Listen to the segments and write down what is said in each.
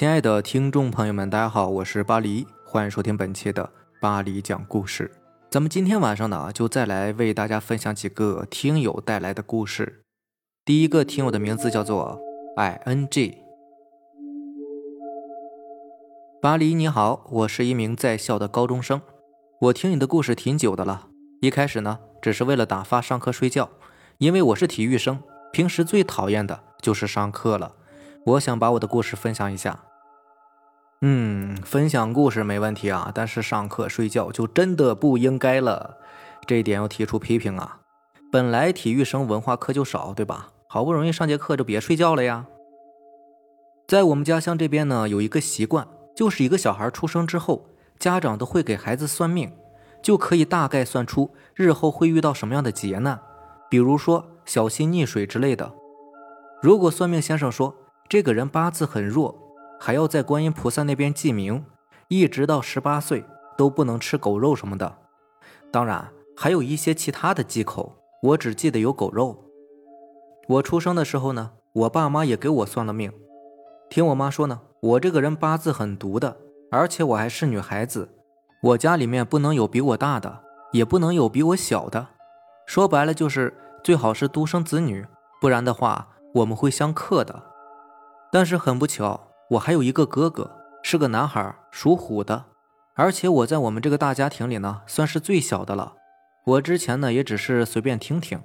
亲爱的听众朋友们，大家好，我是巴黎，欢迎收听本期的巴黎讲故事。咱们今天晚上呢，就再来为大家分享几个听友带来的故事。第一个听友的名字叫做 i n g。巴黎你好，我是一名在校的高中生，我听你的故事挺久的了。一开始呢，只是为了打发上课睡觉，因为我是体育生，平时最讨厌的就是上课了。我想把我的故事分享一下。嗯，分享故事没问题啊，但是上课睡觉就真的不应该了，这一点要提出批评啊。本来体育生文化课就少，对吧？好不容易上节课就别睡觉了呀。在我们家乡这边呢，有一个习惯，就是一个小孩出生之后，家长都会给孩子算命，就可以大概算出日后会遇到什么样的劫难，比如说小心溺水之类的。如果算命先生说，这个人八字很弱，还要在观音菩萨那边记名，一直到十八岁都不能吃狗肉什么的。当然还有一些其他的忌口，我只记得有狗肉。我出生的时候呢，我爸妈也给我算了命。听我妈说呢，我这个人八字很毒的，而且我还是女孩子，我家里面不能有比我大的，也不能有比我小的。说白了就是最好是独生子女，不然的话我们会相克的。但是很不巧，我还有一个哥哥，是个男孩，属虎的。而且我在我们这个大家庭里呢，算是最小的了。我之前呢，也只是随便听听，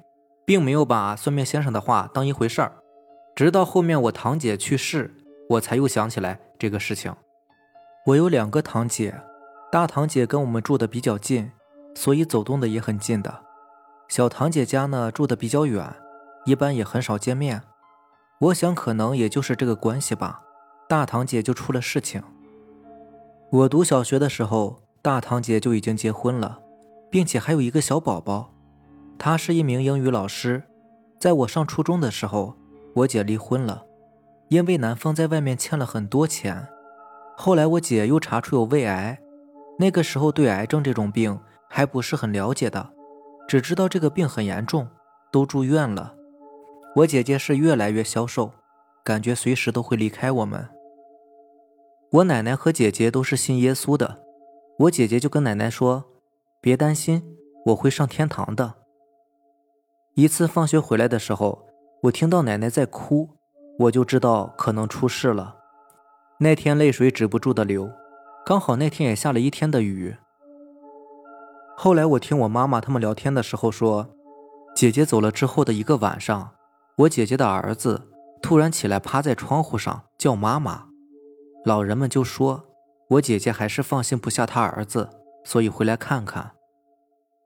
并没有把算命先生的话当一回事儿。直到后面我堂姐去世，我才又想起来这个事情。我有两个堂姐，大堂姐跟我们住的比较近，所以走动的也很近的。小堂姐家呢，住的比较远，一般也很少见面。我想，可能也就是这个关系吧。大堂姐就出了事情。我读小学的时候，大堂姐就已经结婚了，并且还有一个小宝宝。她是一名英语老师。在我上初中的时候，我姐离婚了，因为男方在外面欠了很多钱。后来我姐又查出有胃癌，那个时候对癌症这种病还不是很了解的，只知道这个病很严重，都住院了。我姐姐是越来越消瘦，感觉随时都会离开我们。我奶奶和姐姐都是信耶稣的，我姐姐就跟奶奶说：“别担心，我会上天堂的。”一次放学回来的时候，我听到奶奶在哭，我就知道可能出事了。那天泪水止不住的流，刚好那天也下了一天的雨。后来我听我妈妈他们聊天的时候说，姐姐走了之后的一个晚上。我姐姐的儿子突然起来，趴在窗户上叫妈妈。老人们就说，我姐姐还是放心不下她儿子，所以回来看看。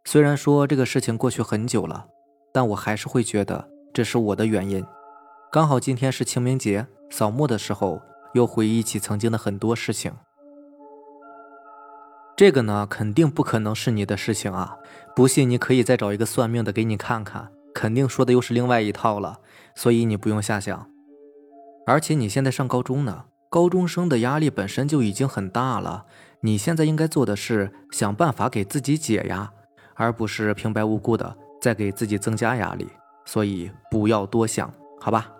虽然说这个事情过去很久了，但我还是会觉得这是我的原因。刚好今天是清明节，扫墓的时候又回忆起曾经的很多事情。这个呢，肯定不可能是你的事情啊！不信你可以再找一个算命的给你看看。肯定说的又是另外一套了，所以你不用瞎想。而且你现在上高中呢，高中生的压力本身就已经很大了。你现在应该做的是想办法给自己解压，而不是平白无故的再给自己增加压力。所以不要多想，好吧？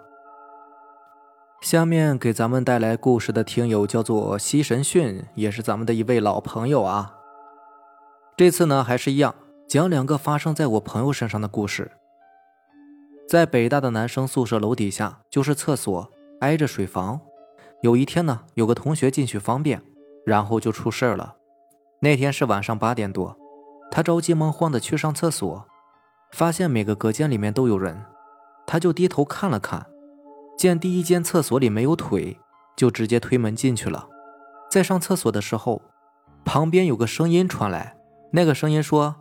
下面给咱们带来故事的听友叫做西神训，也是咱们的一位老朋友啊。这次呢，还是一样，讲两个发生在我朋友身上的故事。在北大的男生宿舍楼底下就是厕所，挨着水房。有一天呢，有个同学进去方便，然后就出事了。那天是晚上八点多，他着急忙慌的去上厕所，发现每个隔间里面都有人，他就低头看了看，见第一间厕所里没有腿，就直接推门进去了。在上厕所的时候，旁边有个声音传来，那个声音说：“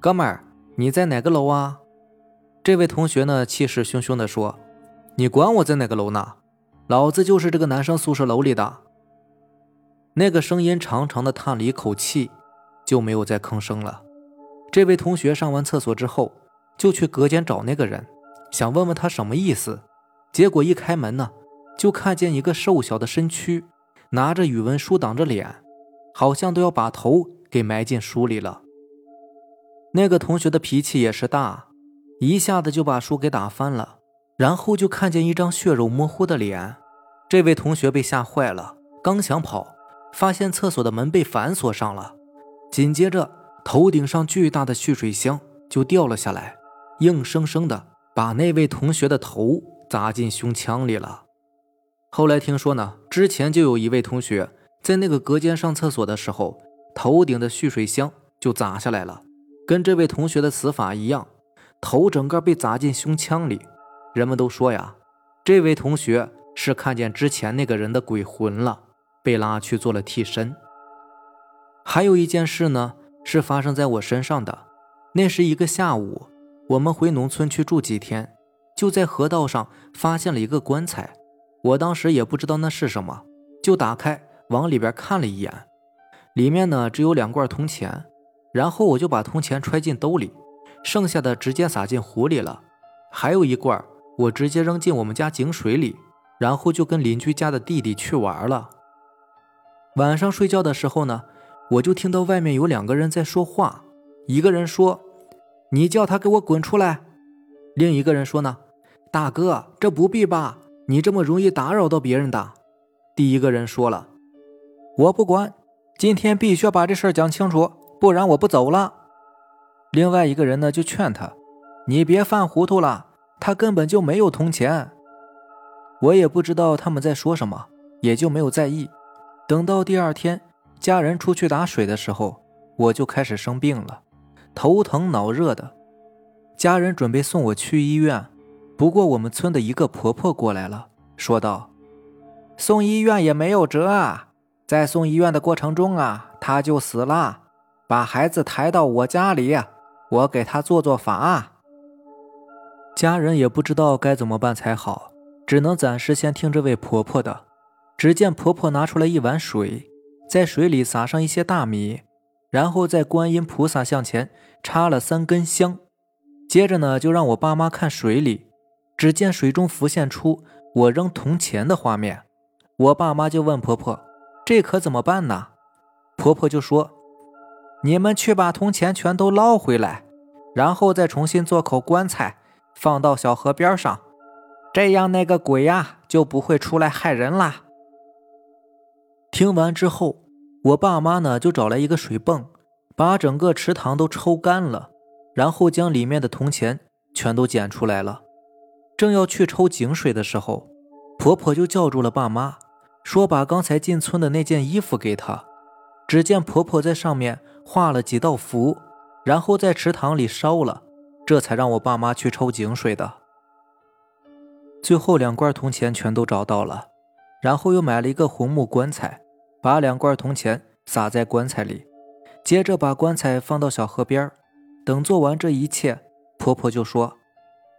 哥们儿，你在哪个楼啊？”这位同学呢，气势汹汹地说：“你管我在哪个楼呢？老子就是这个男生宿舍楼里的。”那个声音长长的叹了一口气，就没有再吭声了。这位同学上完厕所之后，就去隔间找那个人，想问问他什么意思。结果一开门呢，就看见一个瘦小的身躯，拿着语文书挡着脸，好像都要把头给埋进书里了。那个同学的脾气也是大。一下子就把书给打翻了，然后就看见一张血肉模糊的脸，这位同学被吓坏了，刚想跑，发现厕所的门被反锁上了，紧接着头顶上巨大的蓄水箱就掉了下来，硬生生的把那位同学的头砸进胸腔里了。后来听说呢，之前就有一位同学在那个隔间上厕所的时候，头顶的蓄水箱就砸下来了，跟这位同学的死法一样，头整个被砸进胸腔里。人们都说呀，这位同学。是看见之前那个人的鬼魂了，被拉去做了替身。还有一件事呢，是发生在我身上的。那是一个下午，我们回农村去住几天，就在河道上发现了一个棺材。我当时也不知道那是什么，就打开往里边看了一眼，里面呢只有两罐铜钱，然后我就把铜钱揣进兜里，剩下的直接撒进湖里了，还有一罐我直接扔进我们家井水里。然后就跟邻居家的弟弟去玩了。晚上睡觉的时候呢，我就听到外面有两个人在说话。一个人说：“你叫他给我滚出来。”另一个人说：“呢，大哥，这不必吧？你这么容易打扰到别人的。”第一个人说了：“我不管，今天必须要把这事儿讲清楚，不然我不走了。”另外一个人呢就劝他：“你别犯糊涂了，他根本就没有铜钱。”我也不知道他们在说什么，也就没有在意。等到第二天，家人出去打水的时候，我就开始生病了，头疼脑热的。家人准备送我去医院，不过我们村的一个婆婆过来了，说道：“送医院也没有辙啊，在送医院的过程中啊，她就死了。把孩子抬到我家里，我给她做做法。”家人也不知道该怎么办才好。只能暂时先听这位婆婆的。只见婆婆拿出来一碗水，在水里撒上一些大米，然后在观音菩萨像前插了三根香。接着呢，就让我爸妈看水里。只见水中浮现出我扔铜钱的画面。我爸妈就问婆婆：“这可怎么办呢？”婆婆就说：“你们去把铜钱全都捞回来，然后再重新做口棺材，放到小河边上。”这样那个鬼呀就不会出来害人啦。听完之后，我爸妈呢就找来一个水泵，把整个池塘都抽干了，然后将里面的铜钱全都捡出来了。正要去抽井水的时候，婆婆就叫住了爸妈，说把刚才进村的那件衣服给她。只见婆婆在上面画了几道符，然后在池塘里烧了，这才让我爸妈去抽井水的。最后两罐铜钱全都找到了，然后又买了一个红木棺材，把两罐铜钱撒在棺材里，接着把棺材放到小河边等做完这一切，婆婆就说：“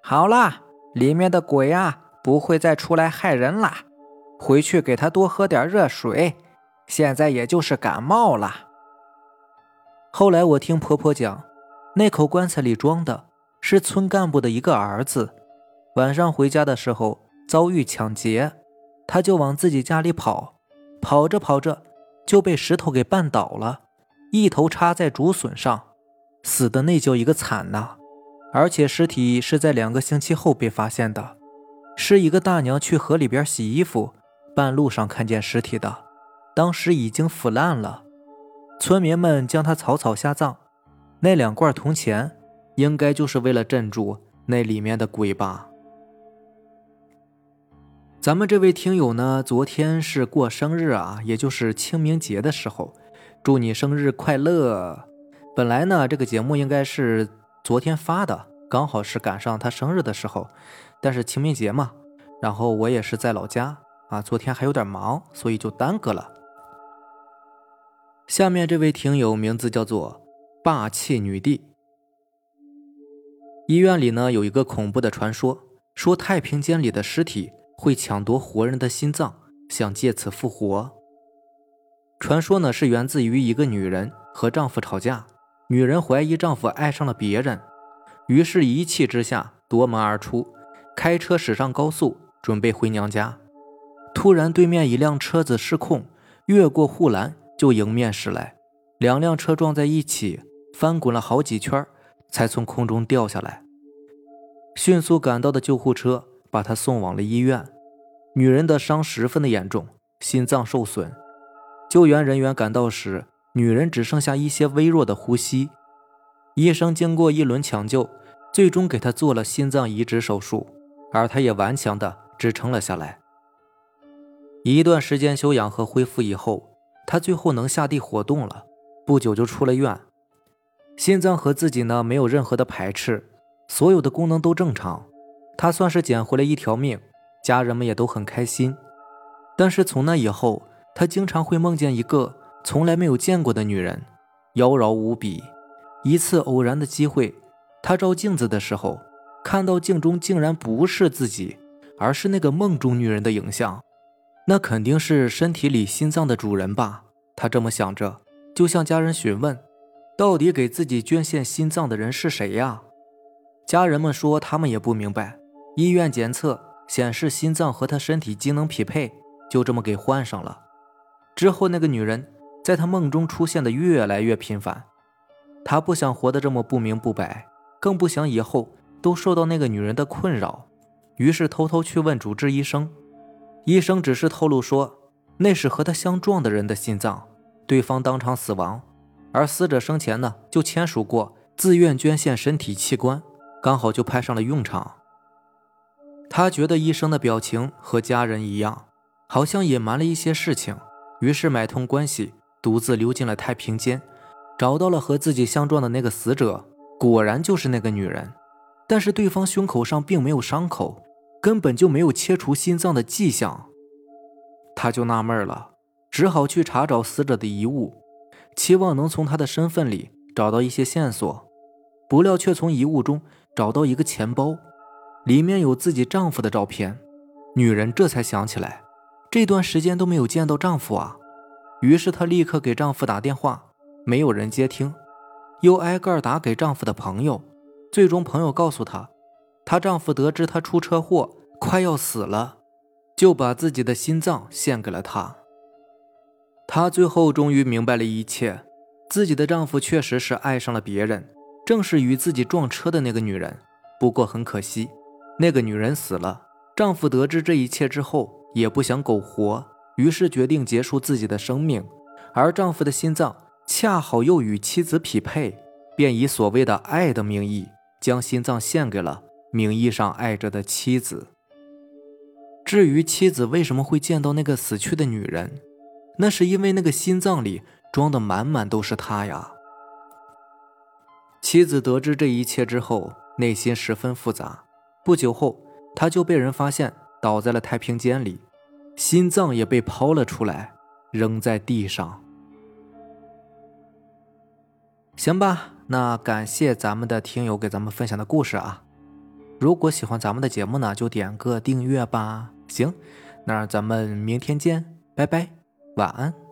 好啦，里面的鬼啊不会再出来害人啦，回去给他多喝点热水，现在也就是感冒了。”后来我听婆婆讲，那口棺材里装的是村干部的一个儿子。晚上回家的时候遭遇抢劫，他就往自己家里跑，跑着跑着就被石头给绊倒了，一头插在竹笋上，死的那叫一个惨呐！而且尸体是在两个星期后被发现的，是一个大娘去河里边洗衣服，半路上看见尸体的，当时已经腐烂了，村民们将他草草下葬。那两罐铜钱，应该就是为了镇住那里面的鬼吧。咱们这位听友呢，昨天是过生日啊，也就是清明节的时候，祝你生日快乐。本来呢，这个节目应该是昨天发的，刚好是赶上他生日的时候，但是清明节嘛，然后我也是在老家啊，昨天还有点忙，所以就耽搁了。下面这位听友名字叫做霸气女帝。医院里呢有一个恐怖的传说，说太平间里的尸体。会抢夺活人的心脏，想借此复活。传说呢是源自于一个女人和丈夫吵架，女人怀疑丈夫爱上了别人，于是一气之下夺门而出，开车驶上高速，准备回娘家。突然，对面一辆车子失控，越过护栏就迎面驶来，两辆车撞在一起，翻滚了好几圈，才从空中掉下来。迅速赶到的救护车。把他送往了医院，女人的伤十分的严重，心脏受损。救援人员赶到时，女人只剩下一些微弱的呼吸。医生经过一轮抢救，最终给她做了心脏移植手术，而她也顽强的支撑了下来。一段时间休养和恢复以后，她最后能下地活动了。不久就出了院，心脏和自己呢没有任何的排斥，所有的功能都正常。她算是捡回了一条命，家人们也都很开心。但是从那以后，他经常会梦见一个从来没有见过的女人，妖娆无比。一次偶然的机会，他照镜子的时候，看到镜中竟然不是自己，而是那个梦中女人的影像。那肯定是身体里心脏的主人吧？他这么想着，就向家人询问，到底给自己捐献心脏的人是谁呀？家人们说他们也不明白。医院检测显示心脏和他身体机能匹配，就这么给换上了。之后，那个女人在他梦中出现的越来越频繁，他不想活得这么不明不白，更不想以后都受到那个女人的困扰，于是偷偷去问主治医生。医生只是透露说，那是和他相撞的人的心脏，对方当场死亡，而死者生前呢就签署过自愿捐献身体器官，刚好就派上了用场。他觉得医生的表情和家人一样，好像隐瞒了一些事情。于是买通关系，独自溜进了太平间，找到了和自己相撞的那个死者，果然就是那个女人。但是对方胸口上并没有伤口，根本就没有切除心脏的迹象。他就纳闷了，只好去查找死者的遗物，期望能从他的身份里找到一些线索。不料却从遗物中找到一个钱包，里面有自己丈夫的照片。女人这才想起来。这段时间都没有见到丈夫啊，于是她立刻给丈夫打电话，没有人接听，又挨个打给丈夫的朋友，最终朋友告诉她，她丈夫得知她出车祸快要死了，就把自己的心脏献给了她。她最后终于明白了一切，自己的丈夫确实是爱上了别人，正是与自己撞车的那个女人。不过很可惜，那个女人死了。丈夫得知这一切之后。也不想苟活，于是决定结束自己的生命。而丈夫的心脏恰好又与妻子匹配，便以所谓的爱的名义，将心脏献给了名义上爱着的妻子。至于妻子为什么会见到那个死去的女人，那是因为那个心脏里装的满满都是她呀。妻子得知这一切之后，内心十分复杂。不久后，他就被人发现。倒在了太平间里，心脏也被抛了出来，扔在地上。行吧，那感谢咱们的听友给咱们分享的故事啊！如果喜欢咱们的节目呢，就点个订阅吧。行，那咱们明天见，拜拜，晚安。